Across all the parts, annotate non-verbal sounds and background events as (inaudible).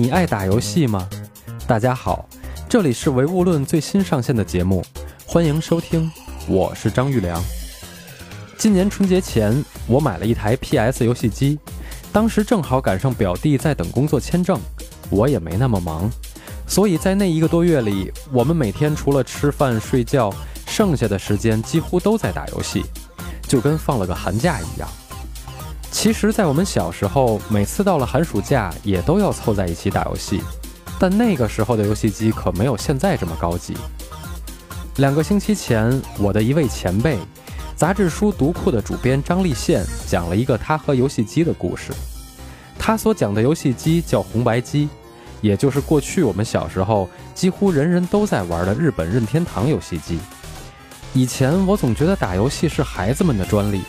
你爱打游戏吗？大家好，这里是唯物论最新上线的节目，欢迎收听，我是张玉良。今年春节前，我买了一台 PS 游戏机，当时正好赶上表弟在等工作签证，我也没那么忙，所以在那一个多月里，我们每天除了吃饭睡觉，剩下的时间几乎都在打游戏，就跟放了个寒假一样。其实，在我们小时候，每次到了寒暑假，也都要凑在一起打游戏，但那个时候的游戏机可没有现在这么高级。两个星期前，我的一位前辈，杂志书读库的主编张立宪讲了一个他和游戏机的故事。他所讲的游戏机叫红白机，也就是过去我们小时候几乎人人都在玩的日本任天堂游戏机。以前我总觉得打游戏是孩子们的专利。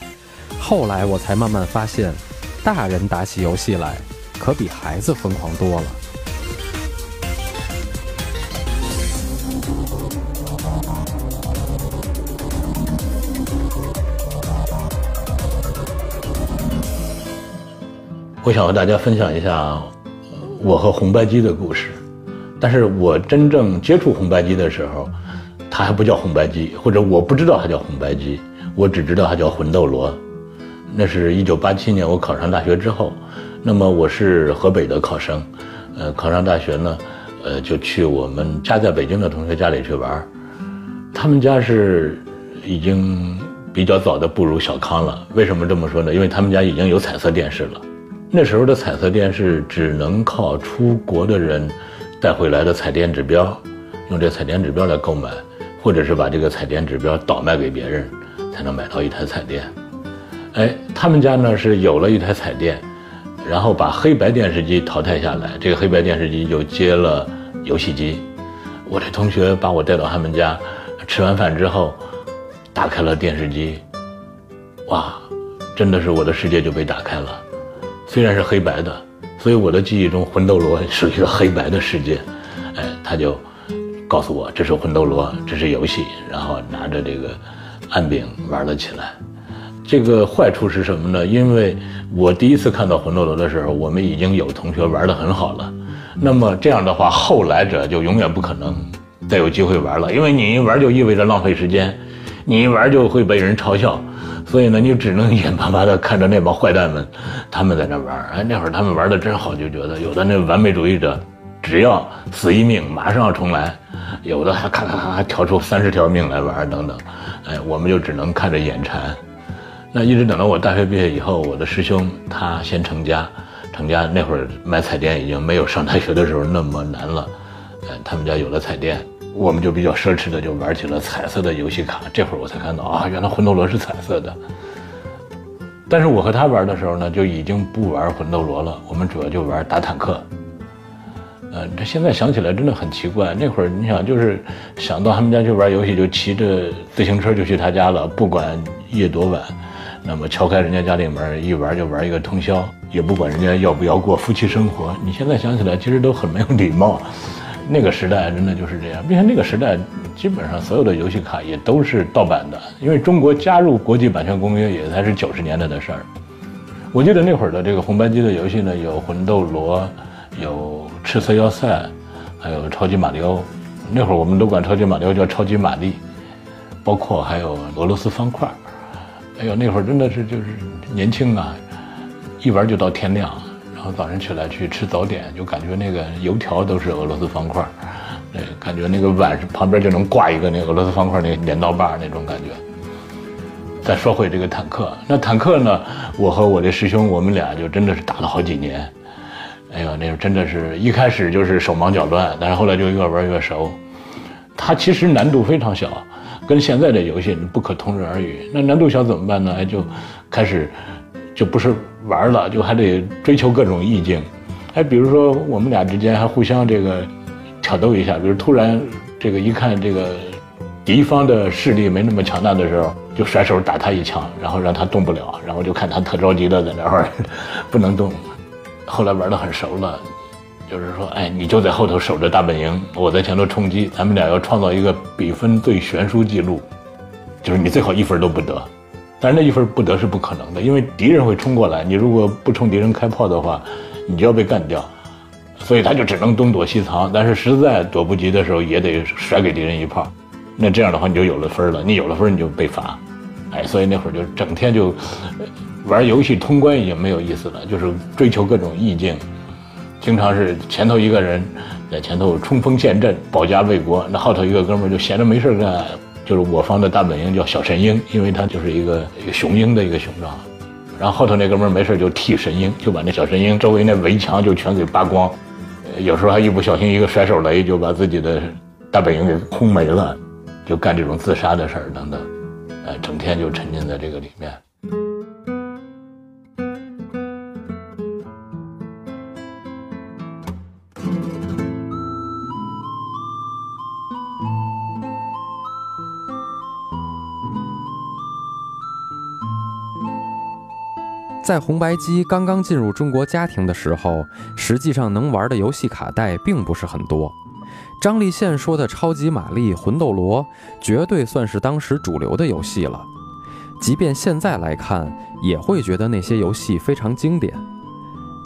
后来我才慢慢发现，大人打起游戏来，可比孩子疯狂多了。我想和大家分享一下我和红白机的故事。但是我真正接触红白机的时候，它还不叫红白机，或者我不知道它叫红白机，我只知道它叫魂斗罗。那是一九八七年我考上大学之后，那么我是河北的考生，呃，考上大学呢，呃，就去我们家在北京的同学家里去玩他们家是已经比较早的步入小康了。为什么这么说呢？因为他们家已经有彩色电视了。那时候的彩色电视只能靠出国的人带回来的彩电指标，用这彩电指标来购买，或者是把这个彩电指标倒卖给别人，才能买到一台彩电。哎，他们家呢是有了一台彩电，然后把黑白电视机淘汰下来，这个黑白电视机就接了游戏机。我这同学把我带到他们家，吃完饭之后，打开了电视机，哇，真的是我的世界就被打开了。虽然是黑白的，所以我的记忆中魂斗罗是一个黑白的世界。哎，他就告诉我这是魂斗罗，这是游戏，然后拿着这个暗柄玩了起来。这个坏处是什么呢？因为我第一次看到魂斗罗的时候，我们已经有同学玩的很好了。那么这样的话，后来者就永远不可能再有机会玩了，因为你一玩就意味着浪费时间，你一玩就会被人嘲笑，所以呢，你只能眼巴巴的看着那帮坏蛋们，他们在那玩。哎，那会儿他们玩的真好，就觉得有的那完美主义者，只要死一命马上要重来，有的还咔咔咔调出三十条命来玩等等。哎，我们就只能看着眼馋。那一直等到我大学毕业以后，我的师兄他先成家，成家那会儿买彩电已经没有上大学的时候那么难了，呃，他们家有了彩电，我们就比较奢侈的就玩起了彩色的游戏卡。这会儿我才看到啊，原来魂斗罗是彩色的。但是我和他玩的时候呢，就已经不玩魂斗罗了，我们主要就玩打坦克。呃，这现在想起来真的很奇怪，那会儿你想就是想到他们家去玩游戏，就骑着自行车就去他家了，不管夜多晚。那么敲开人家家里门，一玩就玩一个通宵，也不管人家要不要过夫妻生活。你现在想起来，其实都很没有礼貌。那个时代真的就是这样，并且那个时代基本上所有的游戏卡也都是盗版的，因为中国加入国际版权公约也才是九十年代的事儿。我记得那会儿的这个红白机的游戏呢，有魂斗罗，有赤色要塞，还有超级马里奥。那会儿我们都管超级马里奥叫超级玛丽，包括还有俄罗斯方块。哎呦，那会儿真的是就是年轻啊，一玩就到天亮，然后早上起来去吃早点，就感觉那个油条都是俄罗斯方块，对，感觉那个碗旁边就能挂一个那俄罗斯方块那镰刀把那种感觉。再说回这个坦克，那坦克呢，我和我的师兄，我们俩就真的是打了好几年。哎呦，那时候真的是一开始就是手忙脚乱，但是后来就越玩越熟。它其实难度非常小。跟现在的游戏你不可同日而语。那难度小怎么办呢？哎，就开始就不是玩了，就还得追求各种意境。哎，比如说我们俩之间还互相这个挑逗一下，比如突然这个一看这个敌方的势力没那么强大的时候，就甩手打他一枪，然后让他动不了，然后就看他特着急的在那儿不能动。后来玩的很熟了。就是说，哎，你就在后头守着大本营，我在前头冲击，咱们俩要创造一个比分最悬殊记录，就是你最好一分都不得，但是那一分不得是不可能的，因为敌人会冲过来，你如果不冲敌人开炮的话，你就要被干掉，所以他就只能东躲西藏，但是实在躲不及的时候，也得甩给敌人一炮。那这样的话，你就有了分了。你有了分，你就被罚。哎，所以那会儿就整天就玩游戏通关已经没有意思了，就是追求各种意境。经常是前头一个人在前头冲锋陷阵、保家卫国，那后头一个哥们儿就闲着没事干，就是我方的大本营叫小神鹰，因为他就是一个雄鹰的一个形状。然后后头那哥们儿没事就替神鹰，就把那小神鹰周围那围墙就全给扒光，有时候还一不小心一个甩手雷就把自己的大本营给轰没了，就干这种自杀的事儿等等。呃，整天就沉浸在这个里面。在红白机刚刚进入中国家庭的时候，实际上能玩的游戏卡带并不是很多。张立宪说的《超级玛丽》《魂斗罗》绝对算是当时主流的游戏了，即便现在来看，也会觉得那些游戏非常经典。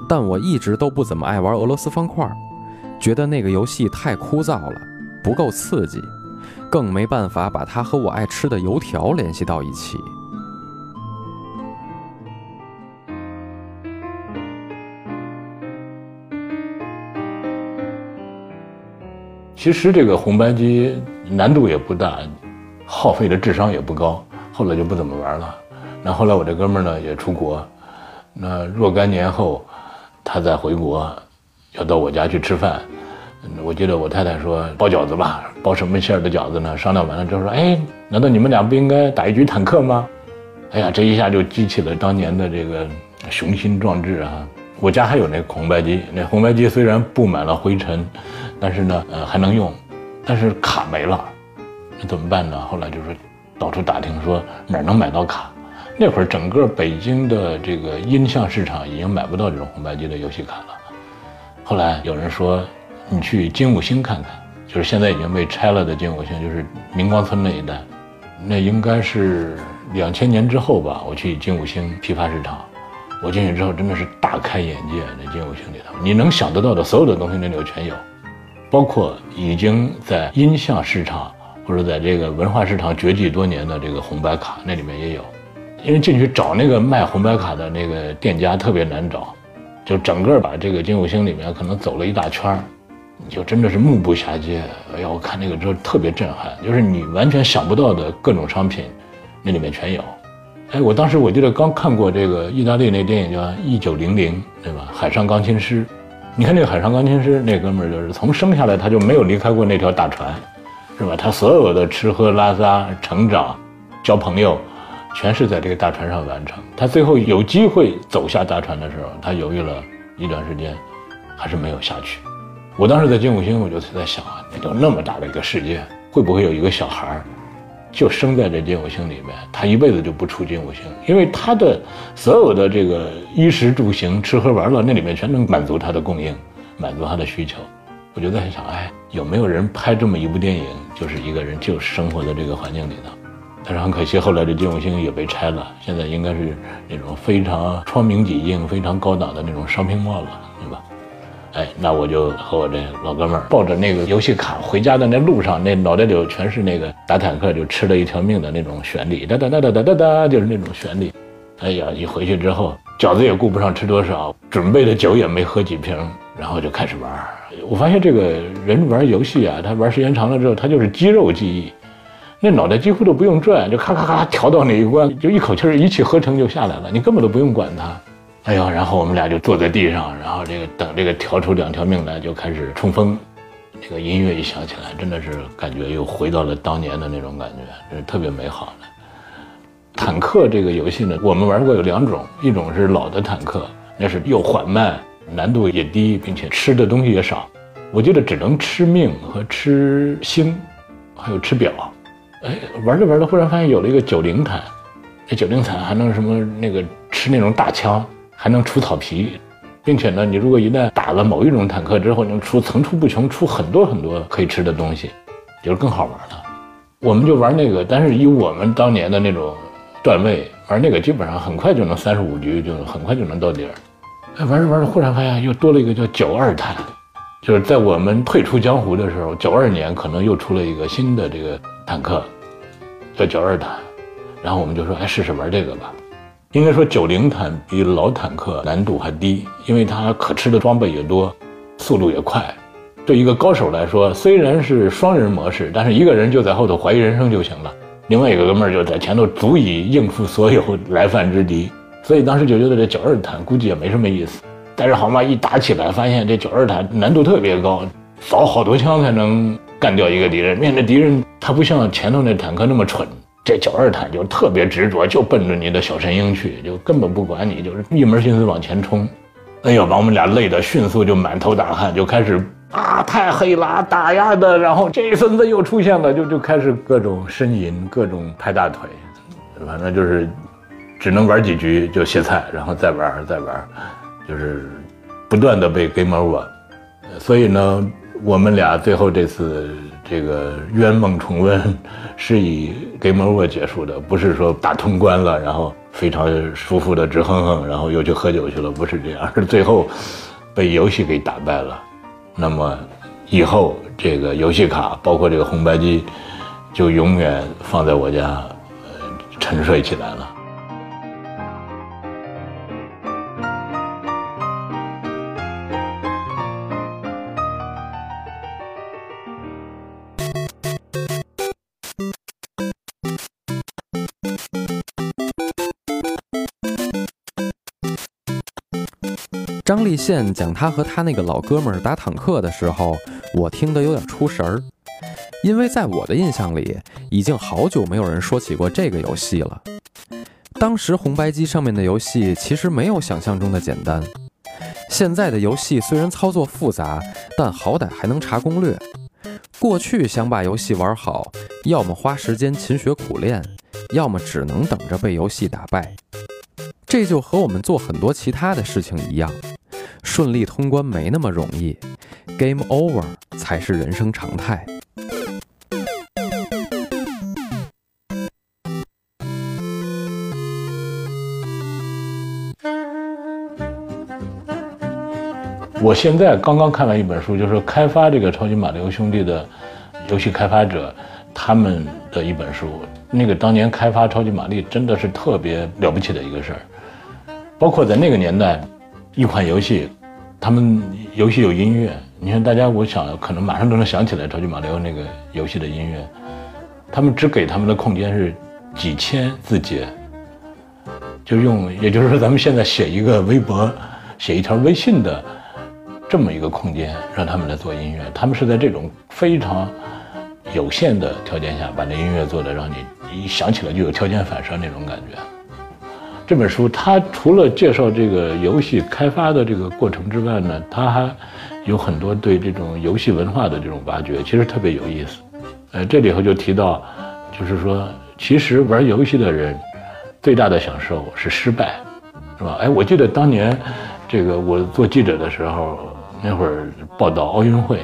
但我一直都不怎么爱玩俄罗斯方块，觉得那个游戏太枯燥了，不够刺激，更没办法把它和我爱吃的油条联系到一起。其实这个红白机难度也不大，耗费的智商也不高。后来就不怎么玩了。那后来我这哥们呢也出国，那若干年后，他再回国，要到我家去吃饭。我记得我太太说包饺子吧，包什么馅儿的饺子呢？商量完了之后说，哎，难道你们俩不应该打一局坦克吗？哎呀，这一下就激起了当年的这个雄心壮志啊！我家还有那红白机，那红白机虽然布满了灰尘。但是呢，呃，还能用，但是卡没了，那怎么办呢？后来就是到处打听，说哪能买到卡。那会儿整个北京的这个音像市场已经买不到这种红白机的游戏卡了。后来有人说，你去金五星看看，就是现在已经被拆了的金五星，就是明光村那一带。那应该是两千年之后吧。我去金五星批发市场，我进去之后真的是大开眼界。那金五星里头，你能想得到的所有的东西那里头全有。包括已经在音像市场或者在这个文化市场绝迹多年的这个红白卡，那里面也有。因为进去找那个卖红白卡的那个店家特别难找，就整个把这个金五星里面可能走了一大圈你就真的是目不暇接。哎呀，我看那个之后特别震撼，就是你完全想不到的各种商品，那里面全有。哎，我当时我记得刚看过这个意大利那电影叫《一九零零》，对吧？海上钢琴师。你看那个海上钢琴师，那哥们儿就是从生下来他就没有离开过那条大船，是吧？他所有的吃喝拉撒、成长、交朋友，全是在这个大船上完成。他最后有机会走下大船的时候，他犹豫了一段时间，还是没有下去。我当时在金五星，我就在想啊，那都那么大的一个世界，会不会有一个小孩儿？就生在这金五星里面，他一辈子就不出金五星，因为他的所有的这个衣食住行、吃喝玩乐，那里面全能满足他的供应，满足他的需求。我就在想，哎，有没有人拍这么一部电影，就是一个人就生活在这个环境里头？但是很可惜，后来这金五星也被拆了，现在应该是那种非常窗明几净、非常高档的那种商品 mall 了。哎，那我就和我这老哥们儿抱着那个游戏卡回家的那路上，那脑袋里全是那个打坦克就吃了一条命的那种旋律，哒哒哒哒哒哒哒，就是那种旋律。哎呀，一回去之后，饺子也顾不上吃多少，准备的酒也没喝几瓶，然后就开始玩。我发现这个人玩游戏啊，他玩时间长了之后，他就是肌肉记忆，那脑袋几乎都不用转，就咔咔咔调到哪一关，就一口气儿一气呵成就下来了，你根本都不用管它。哎呦，然后我们俩就坐在地上，然后这个等这个调出两条命来，就开始冲锋。这个音乐一响起来，真的是感觉又回到了当年的那种感觉，真是特别美好的。坦克这个游戏呢，我们玩过有两种，一种是老的坦克，那是又缓慢，难度也低，并且吃的东西也少。我记得只能吃命和吃星，还有吃表。哎，玩着玩着，忽然发现有了一个九零坦，这九零坦还能什么那个吃那种大枪。还能出草皮，并且呢，你如果一旦打了某一种坦克之后，能出层出不穷，出很多很多可以吃的东西，就是更好玩了。我们就玩那个，但是以我们当年的那种段位玩那个，基本上很快就能三十五局，就很快就能到底儿。哎，玩着玩着，忽然发现又多了一个叫九二坦，就是在我们退出江湖的时候，九二年可能又出了一个新的这个坦克，叫九二坦，然后我们就说，哎，试试玩这个吧。应该说九零坦比老坦克难度还低，因为它可吃的装备也多，速度也快。对一个高手来说，虽然是双人模式，但是一个人就在后头怀疑人生就行了，另外一个哥们儿就在前头，足以应付所有来犯之敌。所以当时就觉得这九二坦估计也没什么意思。但是好嘛，一打起来发现这九二坦难度特别高，扫好多枪才能干掉一个敌人。面对敌人，他不像前头那坦克那么蠢，这九二坦就特别执着，就奔着你的小神鹰去，就根本不管你，就是一门心思往前冲。哎呦，把我们俩累得迅速就满头大汗，就开始啊，太黑了，打呀的。然后这孙子又出现了，就就开始各种呻吟，各种拍大腿，反正就是只能玩几局就歇菜，然后再玩再玩。就是不断的被 game over，所以呢，我们俩最后这次这个冤梦重温 (laughs) 是以 game over 结束的，不是说打通关了，然后非常舒服的直哼哼，然后又去喝酒去了，不是这样，是 (laughs) 最后被游戏给打败了。那么以后这个游戏卡，包括这个红白机，就永远放在我家沉睡起来了。张立宪讲他和他那个老哥们儿打坦克的时候，我听得有点出神儿，因为在我的印象里，已经好久没有人说起过这个游戏了。当时红白机上面的游戏其实没有想象中的简单。现在的游戏虽然操作复杂，但好歹还能查攻略。过去想把游戏玩好，要么花时间勤学苦练，要么只能等着被游戏打败。这就和我们做很多其他的事情一样。顺利通关没那么容易，Game Over 才是人生常态。我现在刚刚看完一本书，就是开发这个超级马里奥兄弟的游戏开发者他们的一本书。那个当年开发超级玛丽真的是特别了不起的一个事儿，包括在那个年代，一款游戏。他们游戏有音乐，你看大家，我想可能马上都能想起来超级马里奥那个游戏的音乐。他们只给他们的空间是几千字节，就用，也就是说咱们现在写一个微博、写一条微信的这么一个空间，让他们来做音乐。他们是在这种非常有限的条件下，把那音乐做的让你一想起来就有条件反射那种感觉。这本书它除了介绍这个游戏开发的这个过程之外呢，它还有很多对这种游戏文化的这种挖掘，其实特别有意思。呃，这里头就提到，就是说，其实玩游戏的人最大的享受是失败，是吧？哎，我记得当年这个我做记者的时候，那会儿报道奥运会，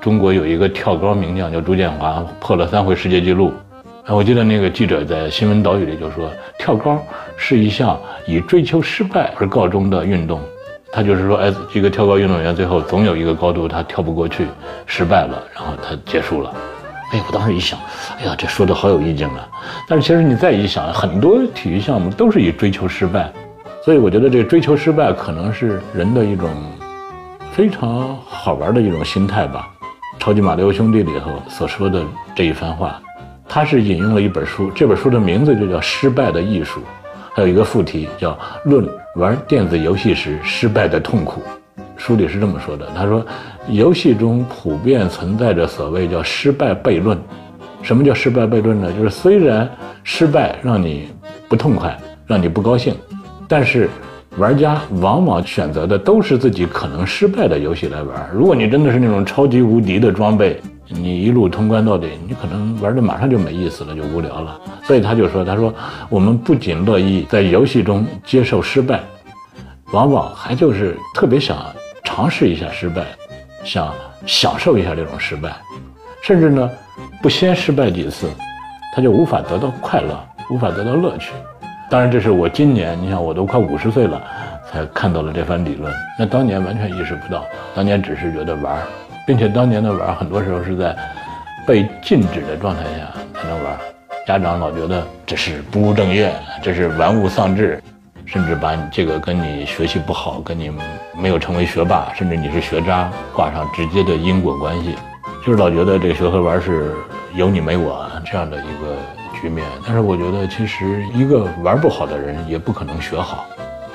中国有一个跳高名将叫朱建华，破了三回世界纪录。哎，我记得那个记者在新闻导语里就说，跳高是一项以追求失败而告终的运动。他就是说，哎，一个跳高运动员最后总有一个高度他跳不过去，失败了，然后他结束了。哎，我当时一想，哎呀，这说的好有意境啊！但是其实你再一想，很多体育项目都是以追求失败，所以我觉得这个追求失败可能是人的一种非常好玩的一种心态吧。超级马里奥兄弟里头所说的这一番话。他是引用了一本书，这本书的名字就叫《失败的艺术》，还有一个副题叫《论玩电子游戏时失败的痛苦》。书里是这么说的：他说，游戏中普遍存在着所谓叫失败悖论。什么叫失败悖论呢？就是虽然失败让你不痛快，让你不高兴，但是玩家往往选择的都是自己可能失败的游戏来玩。如果你真的是那种超级无敌的装备，你一路通关到底，你可能玩的马上就没意思了，就无聊了。所以他就说：“他说我们不仅乐意在游戏中接受失败，往往还就是特别想尝试一下失败，想享受一下这种失败，甚至呢，不先失败几次，他就无法得到快乐，无法得到乐趣。当然，这是我今年，你想我都快五十岁了。”才看到了这番理论。那当年完全意识不到，当年只是觉得玩，并且当年的玩很多时候是在被禁止的状态下才能玩。家长老觉得这是不务正业，这是玩物丧志，甚至把你这个跟你学习不好、跟你没有成为学霸，甚至你是学渣挂上直接的因果关系，就是老觉得这个学和玩是有你没我这样的一个局面。但是我觉得，其实一个玩不好的人也不可能学好，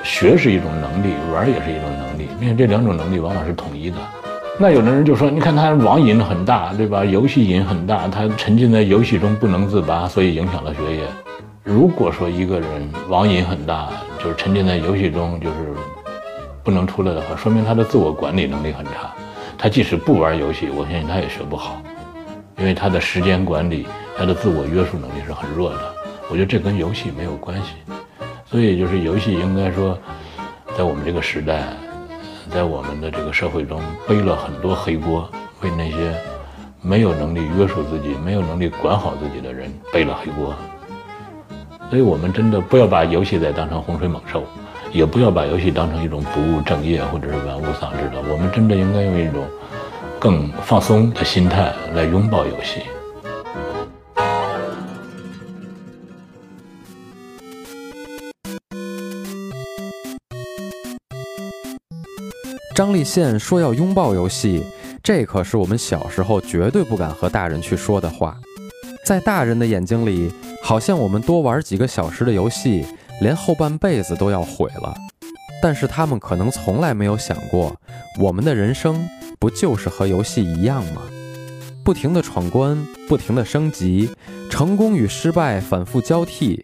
学是一种能力，玩也是一种能力，并且这两种能力往往是统一的。那有的人就说，你看他网瘾很大，对吧？游戏瘾很大，他沉浸在游戏中不能自拔，所以影响了学业。如果说一个人网瘾很大，就是沉浸在游戏中，就是不能出来的话，说明他的自我管理能力很差。他即使不玩游戏，我相信他也学不好，因为他的时间管理、他的自我约束能力是很弱的。我觉得这跟游戏没有关系。所以就是游戏应该说，在我们这个时代。在我们的这个社会中背了很多黑锅，为那些没有能力约束自己、没有能力管好自己的人背了黑锅。所以，我们真的不要把游戏再当成洪水猛兽，也不要把游戏当成一种不务正业或者是玩物丧志的。我们真的应该用一种更放松的心态来拥抱游戏。张立宪说要拥抱游戏，这可是我们小时候绝对不敢和大人去说的话。在大人的眼睛里，好像我们多玩几个小时的游戏，连后半辈子都要毁了。但是他们可能从来没有想过，我们的人生不就是和游戏一样吗？不停的闯关，不停的升级，成功与失败反复交替，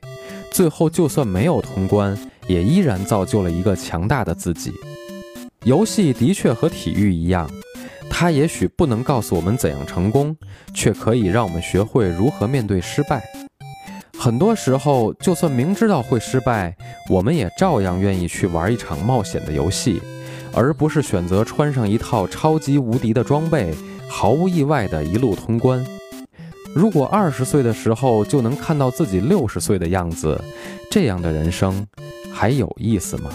最后就算没有通关，也依然造就了一个强大的自己。游戏的确和体育一样，它也许不能告诉我们怎样成功，却可以让我们学会如何面对失败。很多时候，就算明知道会失败，我们也照样愿意去玩一场冒险的游戏，而不是选择穿上一套超级无敌的装备，毫无意外的一路通关。如果二十岁的时候就能看到自己六十岁的样子，这样的人生还有意思吗？